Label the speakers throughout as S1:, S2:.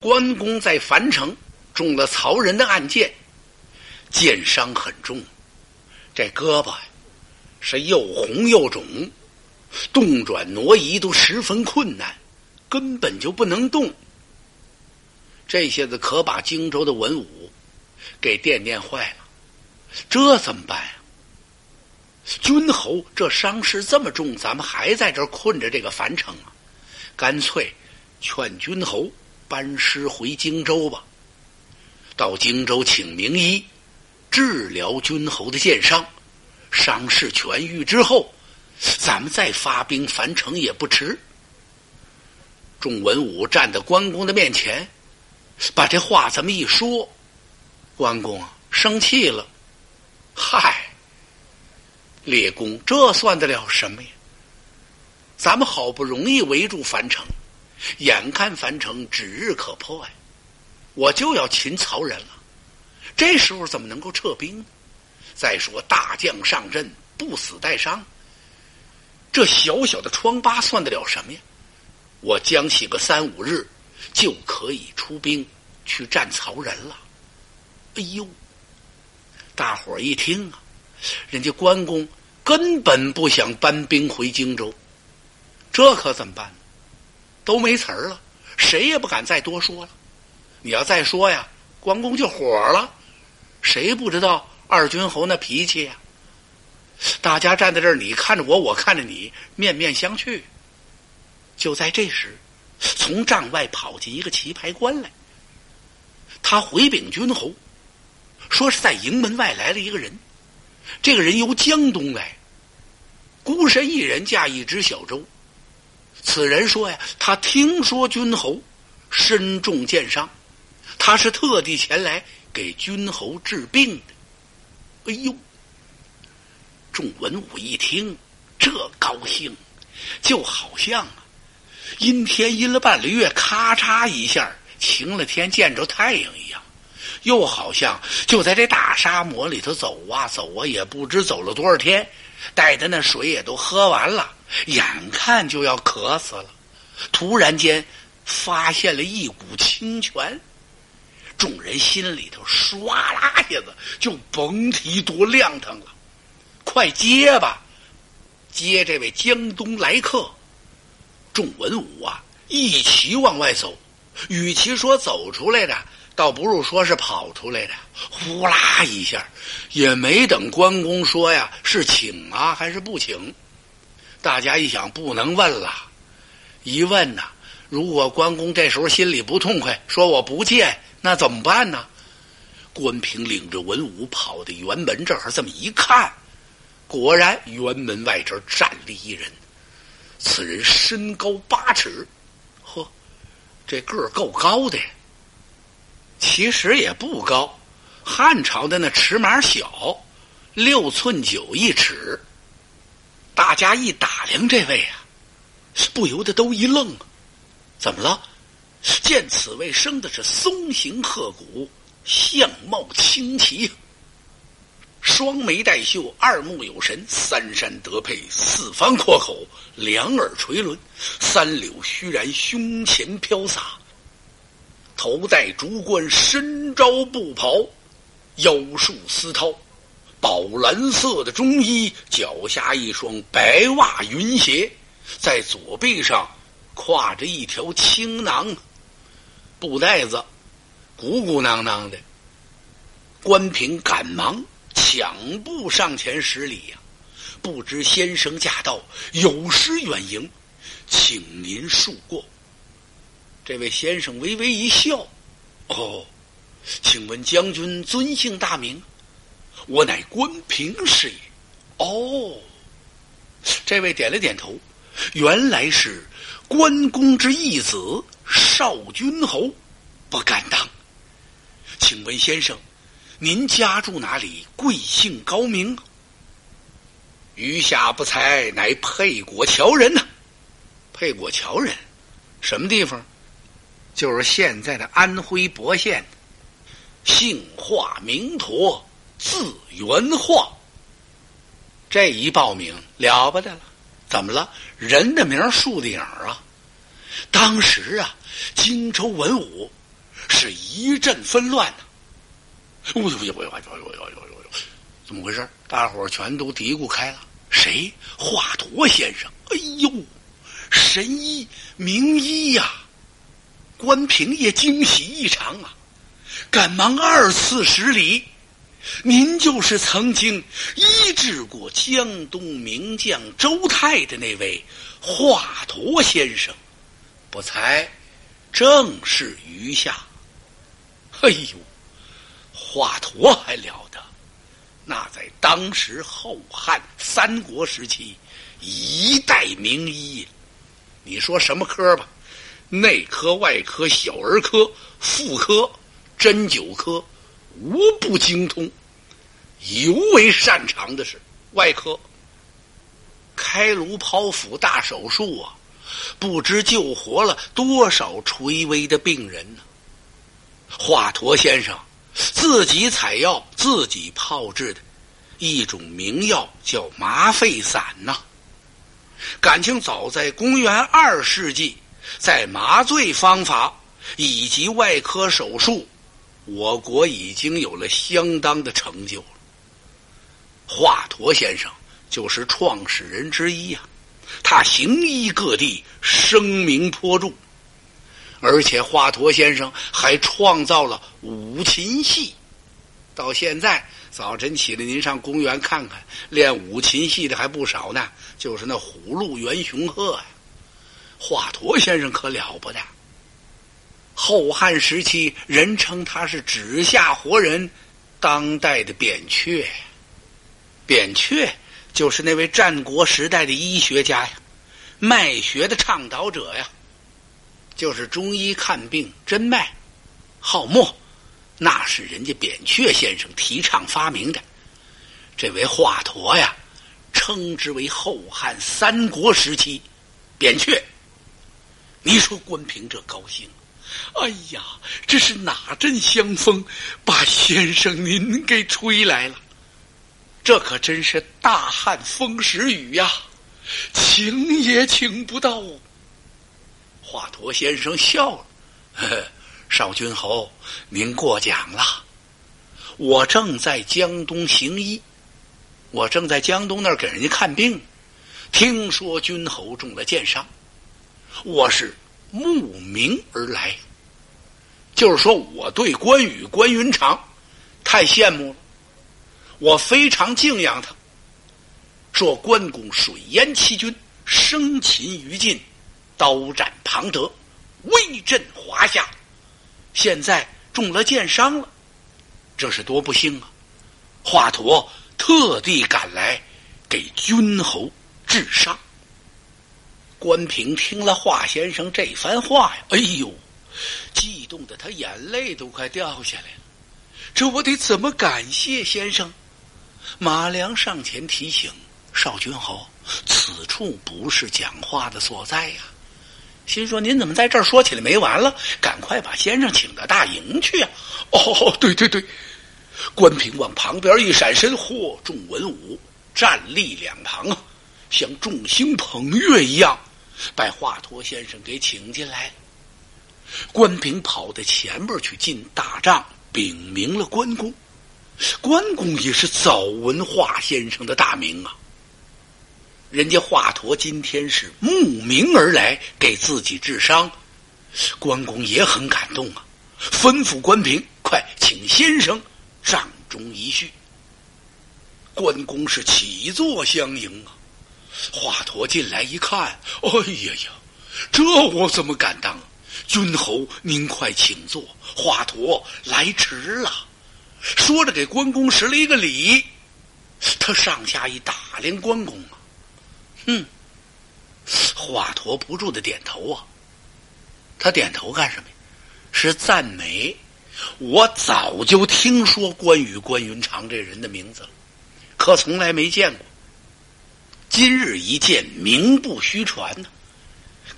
S1: 关公在樊城中了曹仁的暗箭，箭伤很重，这胳膊是又红又肿，动转挪移都十分困难，根本就不能动。这些子可把荆州的文武给惦念坏了，这怎么办呀？君侯这伤势这么重，咱们还在这困着这个樊城啊？干脆劝君侯。班师回荆州吧，到荆州请名医治疗君侯的箭伤，伤势痊愈之后，咱们再发兵樊城也不迟。众文武站在关公的面前，把这话这么一说，关公啊生气了，嗨，列公这算得了什么呀？咱们好不容易围住樊城。眼看樊城指日可破呀，我就要擒曹仁了。这时候怎么能够撤兵呢？再说大将上阵，不死带伤，这小小的疮疤算得了什么呀？我将起个三五日，就可以出兵去战曹仁了。哎呦，大伙儿一听啊，人家关公根本不想搬兵回荆州，这可怎么办？都没词儿了，谁也不敢再多说了。你要再说呀，关公就火了。谁不知道二军侯那脾气呀？大家站在这儿，你看着我，我看着你，面面相觑。就在这时，从帐外跑进一个棋牌官来。他回禀君侯，说是在营门外来了一个人。这个人由江东来，孤身一人驾一只小舟。此人说呀，他听说君侯身中箭伤，他是特地前来给君侯治病的。哎呦！众文武一听，这高兴，就好像啊，阴天阴了半个月，咔嚓一下晴了天，见着太阳一样；又好像就在这大沙漠里头走啊走啊，也不知走了多少天，带的那水也都喝完了。眼看就要渴死了，突然间发现了一股清泉，众人心里头唰啦一下子就甭提多亮堂了。快接吧，接这位江东来客。众文武啊，一齐往外走。与其说走出来的，倒不如说是跑出来的。呼啦一下，也没等关公说呀，是请啊还是不请？大家一想，不能问了。一问呐，如果关公这时候心里不痛快，说我不见，那怎么办呢？关平领着文武跑到辕门这儿，这么一看，果然辕门外这儿站立一人。此人身高八尺，这个儿够高的。其实也不高，汉朝的那尺码小，六寸九一尺。大家一打量这位啊，不由得都一愣！怎么了？见此位生的是松形鹤骨，相貌清奇，双眉带秀，二目有神，三山得配，四方阔口，两耳垂纶，三绺须髯，胸前飘洒，头戴竹冠，身着布袍，腰束丝绦。宝蓝色的中衣，脚下一双白袜云鞋，在左背上挎着一条青囊，布袋子鼓鼓囊囊的。关平赶忙抢步上前施礼呀，不知先生驾到，有失远迎，请您恕过。这位先生微微一笑，哦，请问将军尊姓大名？我乃关平是也。哦，这位点了点头，原来是关公之义子少君侯，不敢当。请问先生，您家住哪里？贵姓高明？余下不才，乃沛国侨人呐。沛国侨人，什么地方？就是现在的安徽亳县。姓华名陀。字元化，这一报名了不得了，怎么了？人的名树的影啊！当时啊，荆州文武是一阵纷乱呐！哎呦呦呦呦呦呦呦呦呦！怎么回事？大伙儿全都嘀咕开了。谁？华佗先生！哎呦，神医名医呀！关平也惊喜异常啊，赶忙二次施礼。您就是曾经医治过江东名将周泰的那位华佗先生，不才正是余下。哎呦，华佗还了得！那在当时后汉三国时期，一代名医。你说什么科吧？内科、外科、小儿科、妇科、针灸科，无不精通。尤为擅长的是外科，开颅剖腹大手术啊，不知救活了多少垂危的病人呢。华佗先生自己采药，自己炮制的一种名药叫麻沸散呐。感情早在公元二世纪，在麻醉方法以及外科手术，我国已经有了相当的成就了。华佗先生就是创始人之一呀，他行医各地，声名颇著。而且华佗先生还创造了五禽戏，到现在早晨起来，您上公园看看，练五禽戏的还不少呢。就是那虎鹿猿熊鹤呀，华佗先生可了不得。后汉时期，人称他是指下活人，当代的扁鹊。扁鹊就是那位战国时代的医学家呀，脉学的倡导者呀，就是中医看病诊脉、号脉，那是人家扁鹊先生提倡发明的。这位华佗呀，称之为后汉三国时期扁鹊。你说关平这高兴，哎呀，这是哪阵香风把先生您给吹来了？这可真是大旱风时雨呀，请也请不到。华佗先生笑了：“ 少君侯，您过奖了。我正在江东行医，我正在江东那儿给人家看病。听说君侯中了箭伤，我是慕名而来。就是说，我对关羽、关云长太羡慕了。”我非常敬仰他。说关公水淹七军，生擒于禁，刀斩庞德，威震华夏。现在中了箭伤了，这是多不幸啊！华佗特地赶来给君侯治伤。关平听了华先生这番话呀，哎呦，激动的他眼泪都快掉下来了。这我得怎么感谢先生？马良上前提醒少君侯：“此处不是讲话的所在呀。”心说：“您怎么在这儿说起来没完了？赶快把先生请到大营去啊！”哦，对对对，关平往旁边一闪身，嚯，众文武站立两旁啊，像众星捧月一样，把华佗先生给请进来。关平跑到前边去进大帐，禀明了关公。关公也是早闻华先生的大名啊，人家华佗今天是慕名而来给自己治伤，关公也很感动啊，吩咐关平快请先生帐中一叙。关公是起坐相迎啊，华佗进来一看，哎呀呀，这我怎么敢当？君侯您快请坐，华佗来迟了。说着，给关公施了一个礼。他上下一打量关公啊，嗯，华佗不住的点头啊。他点头干什么呀？是赞美。我早就听说关羽关云长这人的名字了，可从来没见过。今日一见，名不虚传呢。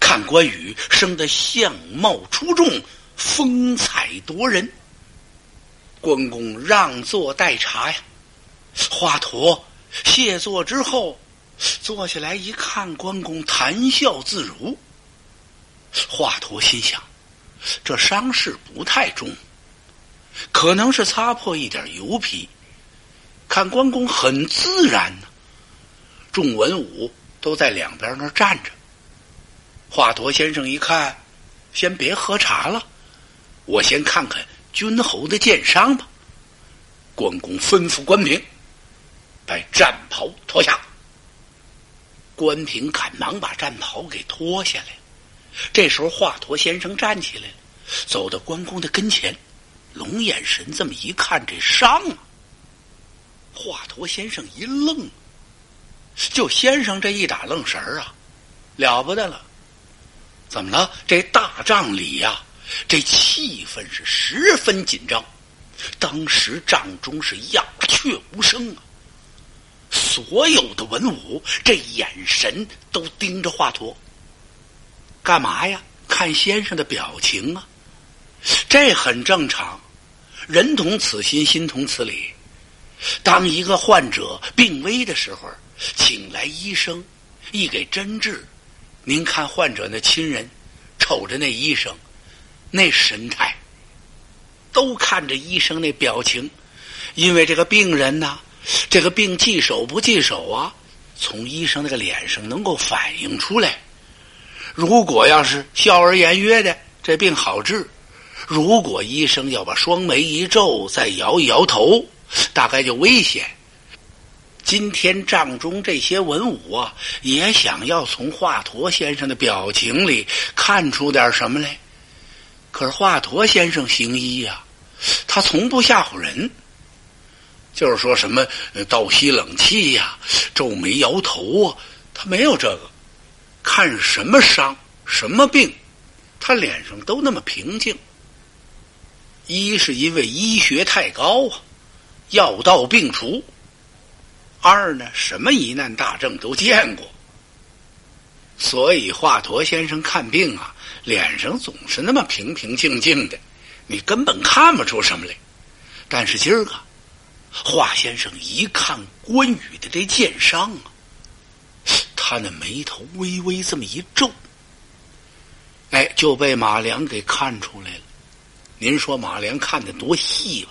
S1: 看关羽生得相貌出众，风采夺人。关公让座待茶呀，华佗谢座之后，坐下来一看，关公谈笑自如。华佗心想：这伤势不太重，可能是擦破一点油皮。看关公很自然呢，众文武都在两边那站着。华佗先生一看，先别喝茶了，我先看看君侯的剑伤吧。关公吩咐关平，把战袍脱下。关平赶忙把战袍给脱下来。这时候，华佗先生站起来了，走到关公的跟前，龙眼神这么一看，这伤啊！华佗先生一愣，就先生这一打愣神儿啊，了不得了！怎么了？这大帐里呀，这气氛是十分紧张。当时帐中是鸦雀无声啊，所有的文武这眼神都盯着华佗。干嘛呀？看先生的表情啊，这很正常。人同此心，心同此理。当一个患者病危的时候，请来医生，一给针治，您看患者那亲人，瞅着那医生，那神态，都看着医生那表情，因为这个病人呐，这个病棘手不棘手啊，从医生那个脸上能够反映出来。如果要是笑而言约的，这病好治；如果医生要把双眉一皱，再摇一摇头，大概就危险。今天帐中这些文武啊，也想要从华佗先生的表情里看出点什么来。可是华佗先生行医呀，他从不吓唬人，就是说什么倒吸冷气呀、皱眉摇头啊，他没有这个。看什么伤、什么病，他脸上都那么平静。一是因为医学太高啊，药到病除；二呢，什么疑难大症都见过，所以华佗先生看病啊，脸上总是那么平平静静的，你根本看不出什么来。但是今儿个，华先生一看关羽的这剑伤啊。他那眉头微微这么一皱，哎，就被马良给看出来了。您说马良看的多细吧？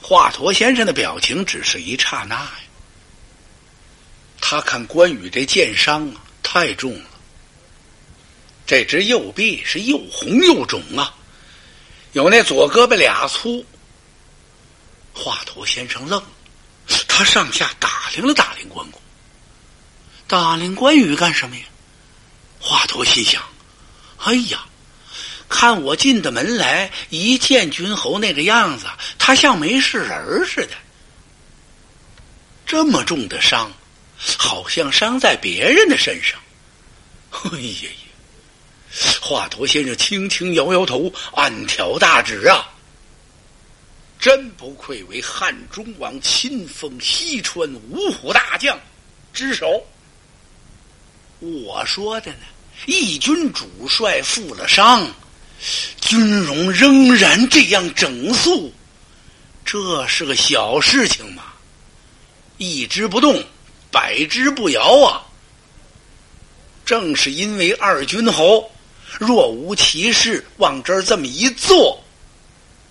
S1: 华佗先生的表情只是一刹那呀。他看关羽这剑伤啊，太重了。这只右臂是又红又肿啊，有那左胳膊俩粗。华佗先生愣了，他上下打量了打量关公。打量关羽干什么呀？华佗心想：“哎呀，看我进的门来，一见君侯那个样子，他像没事人似的。这么重的伤，好像伤在别人的身上。”哎呀呀！华佗先生轻轻摇摇头，暗挑大指啊：“真不愧为汉中王亲封西川五虎大将之首。”我说的呢，义军主帅负了伤，军容仍然这样整肃，这是个小事情嘛？一只不动，百只不摇啊！正是因为二军侯若无其事往这儿这么一坐，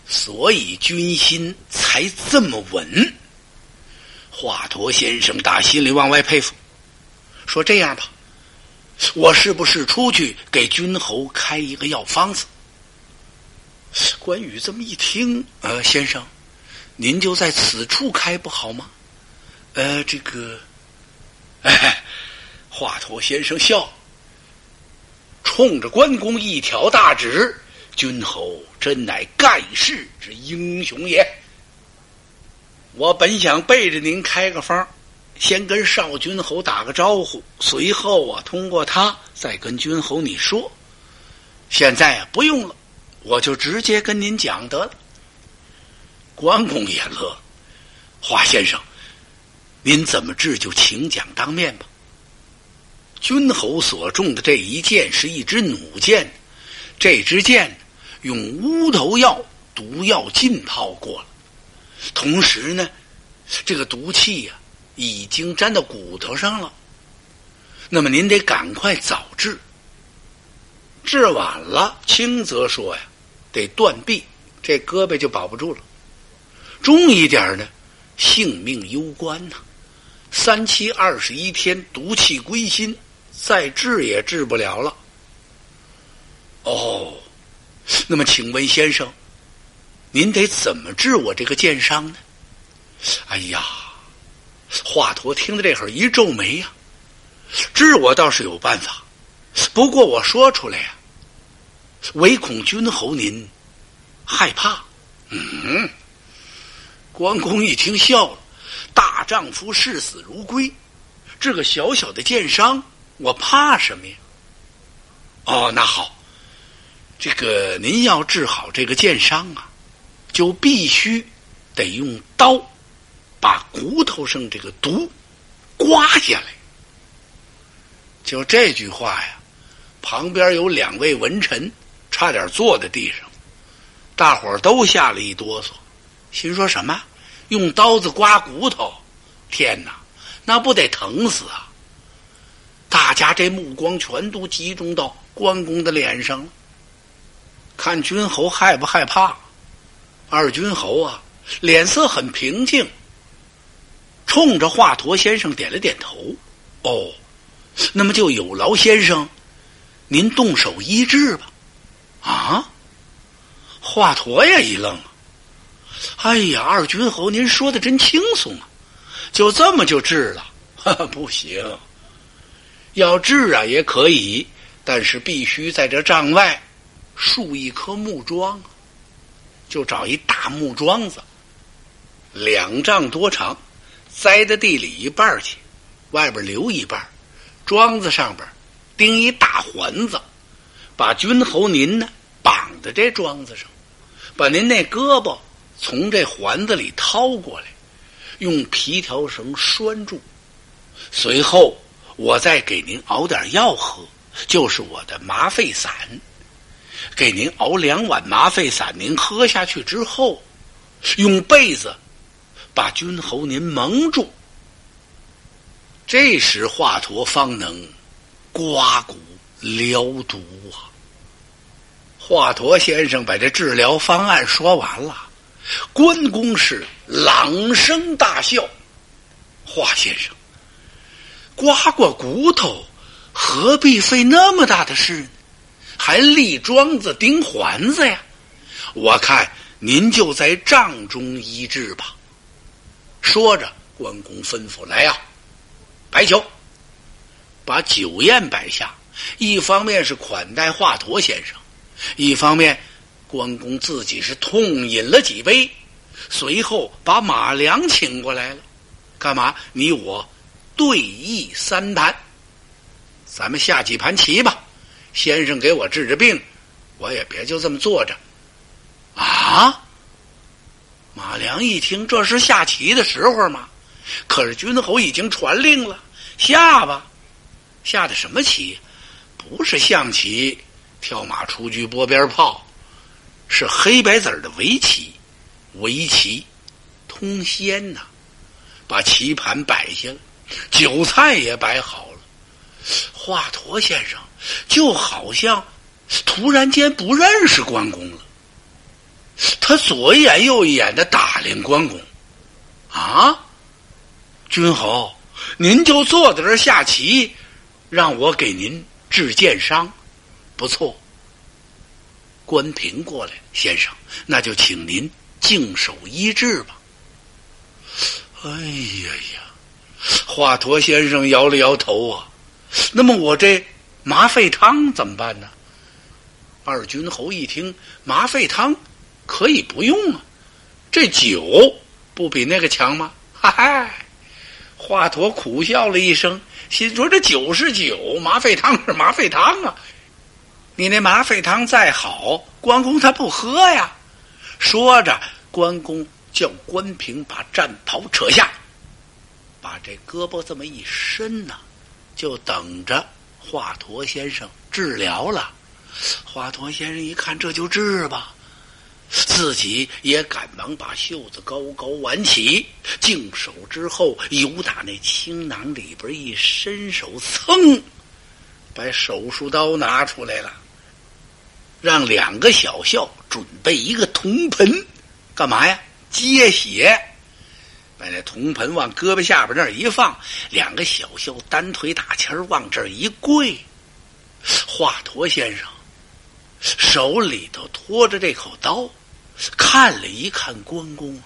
S1: 所以军心才这么稳。华佗先生打心里往外佩服，说这样吧。我是不是出去给君侯开一个药方子？关羽这么一听，呃，先生，您就在此处开不好吗？呃，这个，哎，华佗先生笑，冲着关公一条大指：“君侯真乃盖世之英雄也。我本想背着您开个方。”先跟少君侯打个招呼，随后啊，通过他再跟君侯你说。现在啊，不用了，我就直接跟您讲得了。关公也乐，华先生，您怎么治就请讲当面吧。君侯所中的这一箭是一支弩箭，这支箭用乌头药毒药浸泡过了，同时呢，这个毒气呀。已经粘到骨头上了，那么您得赶快早治。治晚了，轻则说呀，得断臂，这胳膊就保不住了；重一点呢，性命攸关呐。三七二十一天，毒气归心，再治也治不了了。哦，那么请问先生，您得怎么治我这个剑伤呢？哎呀，华佗听到这会儿一皱眉呀，治我倒是有办法，不过我说出来呀，唯恐君侯您害怕。嗯，关公一听笑了。大丈夫视死如归，这个小小的剑伤，我怕什么呀？哦，那好，这个您要治好这个剑伤啊，就必须得用刀把骨头上这个毒刮下来。就这句话呀，旁边有两位文臣差点坐在地上，大伙儿都吓了一哆嗦，心说什么？用刀子刮骨头，天哪，那不得疼死啊！大家这目光全都集中到关公的脸上了，看君侯害不害怕？二君侯啊，脸色很平静，冲着华佗先生点了点头。哦，那么就有劳先生，您动手医治吧。啊，华佗也一愣。哎呀，二君侯，您说的真轻松啊！就这么就治了？不行，要治啊也可以，但是必须在这帐外竖一棵木桩，就找一大木桩子，两丈多长，栽在地里一半去，外边留一半，桩子上边钉一大环子，把君侯您呢绑在这桩子上，把您那胳膊。从这环子里掏过来，用皮条绳拴住，随后我再给您熬点药喝，就是我的麻沸散。给您熬两碗麻沸散，您喝下去之后，用被子把君侯您蒙住。这时华佗方能刮骨疗毒啊！华佗先生把这治疗方案说完了。关公是朗声大笑：“华先生，刮刮骨头，何必费那么大的事呢？还立桩子钉环子呀？我看您就在帐中医治吧。”说着，关公吩咐：“来呀，摆酒，把酒宴摆下。一方面是款待华佗先生，一方面……”关公自己是痛饮了几杯，随后把马良请过来了，干嘛？你我对弈三盘，咱们下几盘棋吧。先生给我治治病，我也别就这么坐着。啊！马良一听，这是下棋的时候吗？可是君侯已经传令了，下吧。下的什么棋？不是象棋，跳马出车拨鞭炮。是黑白子的围棋，围棋通仙呐！把棋盘摆下了，酒菜也摆好。华佗先生就好像突然间不认识关公了，他左一眼右一眼的打量关公。啊，君侯，您就坐在这儿下棋，让我给您治剑伤，不错。关平过来，先生，那就请您静手医治吧。哎呀呀，华佗先生摇了摇头啊。那么我这麻沸汤怎么办呢？二君侯一听，麻沸汤可以不用啊。这酒不比那个强吗？嗨，华佗苦笑了一声，心说这酒是酒，麻沸汤是麻沸汤啊。你那麻沸汤再好，关公他不喝呀。说着，关公叫关平把战袍扯下，把这胳膊这么一伸呐，就等着华佗先生治疗了。华佗先生一看，这就治吧，自己也赶忙把袖子高高挽起，净手之后，由打那青囊里边一伸手，噌，把手术刀拿出来了。让两个小校准备一个铜盆，干嘛呀？接血。把那铜盆往胳膊下边那一放，两个小校单腿打前往这儿一跪。华佗先生手里头托着这口刀，看了一看关公。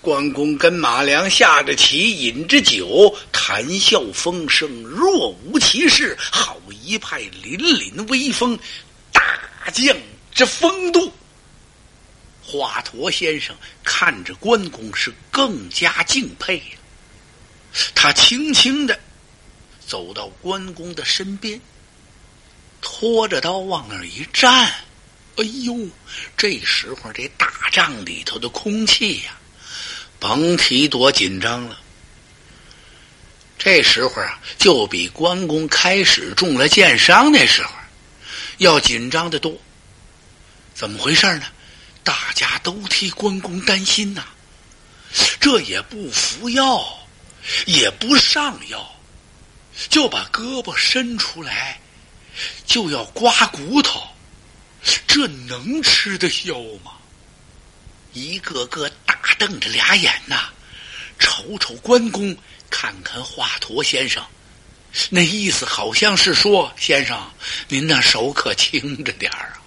S1: 关公跟马良下着棋，饮着酒，谈笑风生，若无其事，好一派凛凛威风，大将之风度。华佗先生看着关公是更加敬佩呀。他轻轻的走到关公的身边，拖着刀往那儿一站。哎呦，这时候这大帐里头的空气呀！甭提多紧张了。这时候啊，就比关公开始中了箭伤那时候要紧张的多。怎么回事呢？大家都替关公担心呐。这也不服药，也不上药，就把胳膊伸出来，就要刮骨头，这能吃得消吗？一个个大瞪着俩眼呐，瞅瞅关公，看看华佗先生，那意思好像是说：“先生，您那手可轻着点儿啊。”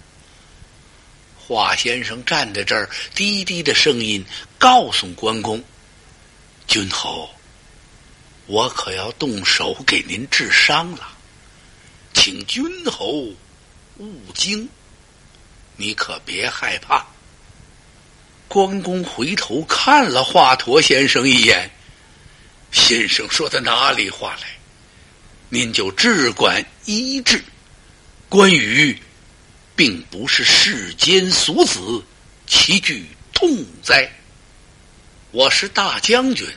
S1: 华先生站在这儿，低低的声音告诉关公：“君侯，我可要动手给您治伤了，请君侯勿惊，你可别害怕。”关公回头看了华佗先生一眼，先生说的哪里话来？您就只管医治。关羽并不是世间俗子，其惧痛哉？我是大将军，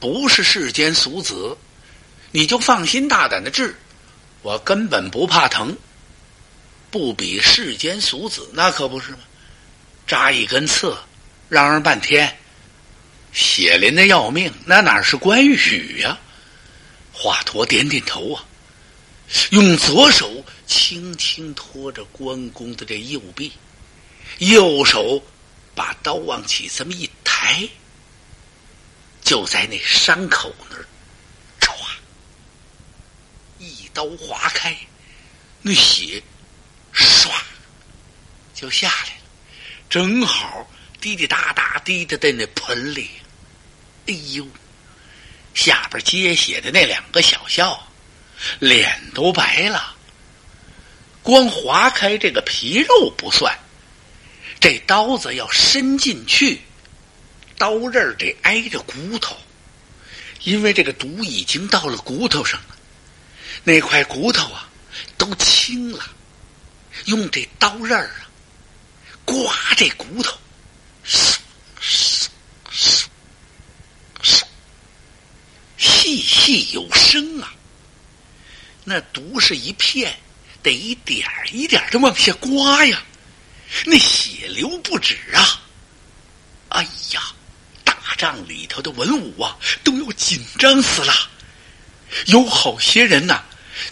S1: 不是世间俗子，你就放心大胆的治，我根本不怕疼。不比世间俗子，那可不是吗？扎一根刺。嚷嚷半天，血淋的要命，那哪是关羽呀？华佗点点头啊，用左手轻轻托着关公的这右臂，右手把刀往起这么一抬，就在那伤口那儿，唰，一刀划开，那血唰就下来了，正好。滴滴答答滴的在那盆里，哎呦！下边接血的那两个小校，脸都白了。光划开这个皮肉不算，这刀子要伸进去，刀刃得挨着骨头，因为这个毒已经到了骨头上了，那块骨头啊都青了，用这刀刃啊刮这骨头。唰唰唰唰，细细有声啊！那毒是一片，得一点一点的往下刮呀，那血流不止啊！哎呀，大帐里头的文武啊，都要紧张死了。有好些人呐，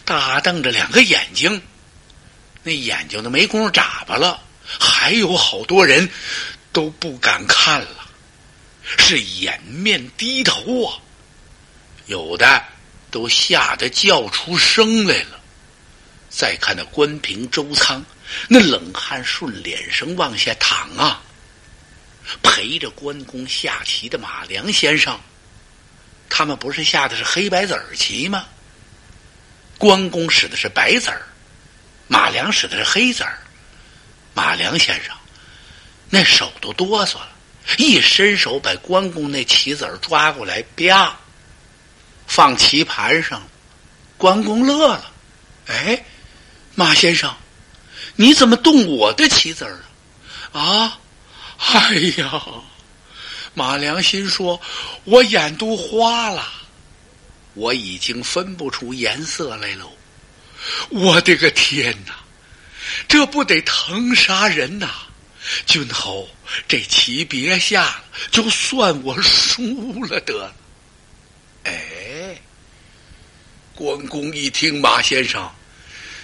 S1: 大瞪着两个眼睛，那眼睛都没工夫眨巴了。还有好多人。都不敢看了，是掩面低头啊！有的都吓得叫出声来了。再看那关平、周仓，那冷汗顺脸上往下淌啊。陪着关公下棋的马良先生，他们不是下的是黑白子儿棋吗？关公使的是白子儿，马良使的是黑子儿。马良先生。那手都哆嗦了，一伸手把关公那棋子儿抓过来，啪，放棋盘上。关公乐了，哎，马先生，你怎么动我的棋子儿啊？啊，哎呀，马良心说，我眼都花了，我已经分不出颜色来喽。我的个天哪，这不得疼杀人呐！君侯，这棋别下了，就算我输了得了。哎，关公一听，马先生，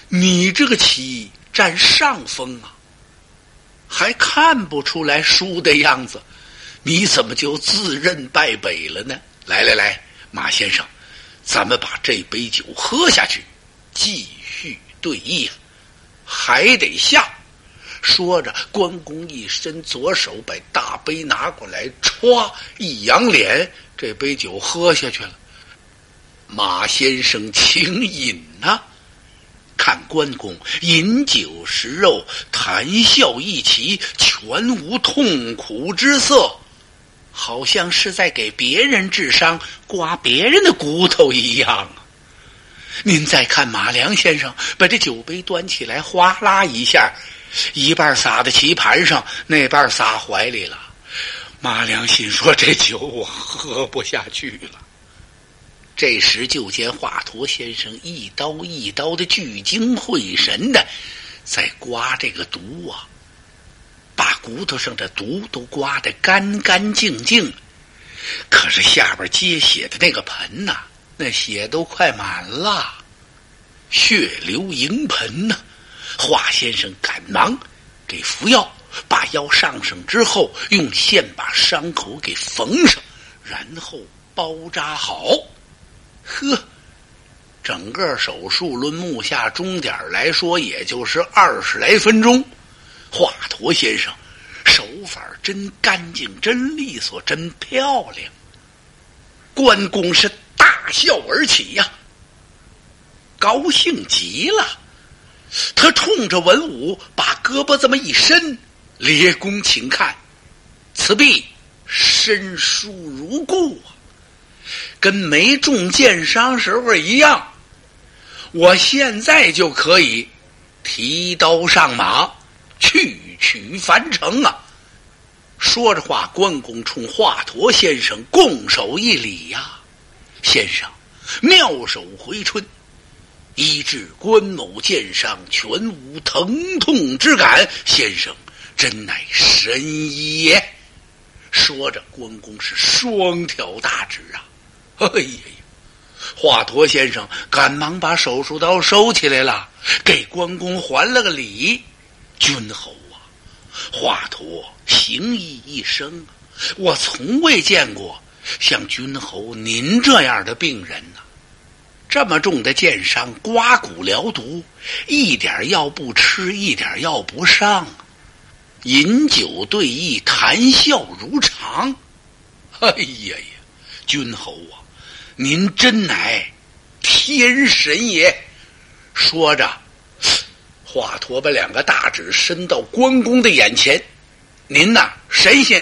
S1: 你这个棋占上风啊，还看不出来输的样子，你怎么就自认败北了呢？来来来，马先生，咱们把这杯酒喝下去，继续对弈，还得下。说着，关公一伸左手，把大杯拿过来，歘一扬脸，这杯酒喝下去了。马先生，请饮呐！看关公饮酒食肉，谈笑一齐，全无痛苦之色，好像是在给别人治伤、刮别人的骨头一样。您再看马良先生，把这酒杯端起来，哗啦一下。一半撒在棋盘上，那半撒怀里了。马良心说：“这酒我喝不下去了。”这时就见华佗先生一刀一刀的聚精会神的在刮这个毒啊，把骨头上的毒都刮得干干净净。可是下边接血的那个盆呐，那血都快满了，血流盈盆呐。华先生赶忙给服药，把药上上之后，用线把伤口给缝上，然后包扎好。呵，整个手术论目下钟点来说，也就是二十来分钟。华佗先生手法真干净，真利索，真漂亮。关公是大笑而起呀，高兴极了。他冲着文武把胳膊这么一伸，列公请看，此臂身舒如故啊，跟没中箭伤时候一样。我现在就可以提刀上马，去取樊城啊！说着话，关公冲华佗先生拱手一礼呀：“先生，妙手回春。”医治关某箭伤，全无疼痛之感。先生真乃神医也。说着，关公是双挑大指啊！哎呀呀！华佗先生赶忙把手术刀收起来了，给关公还了个礼。君侯啊，华佗行医一生，我从未见过像君侯您这样的病人呐。这么重的箭伤，刮骨疗毒，一点药不吃，一点药不上，饮酒对弈，谈笑如常。哎呀呀，君侯啊，您真乃天神也！说着，华佗把两个大指伸到关公的眼前，您呐，神仙。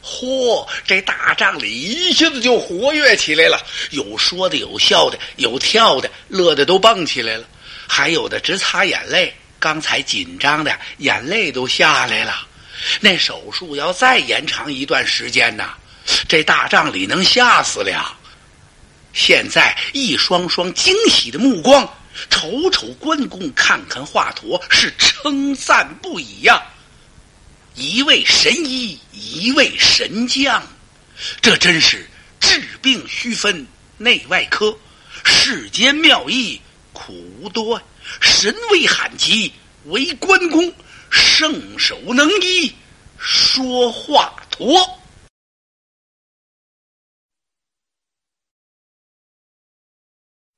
S1: 嚯！这大帐里一下子就活跃起来了，有说的，有笑的，有跳的，乐的都蹦起来了，还有的直擦眼泪。刚才紧张的眼泪都下来了。那手术要再延长一段时间呢，这大帐里能吓死了。现在一双双惊喜的目光瞅瞅关公，看看华佗，是称赞不已呀。一位神医，一位神将，这真是治病须分内外科，世间妙医苦无多，神威罕及为关公，圣手能医说华佗。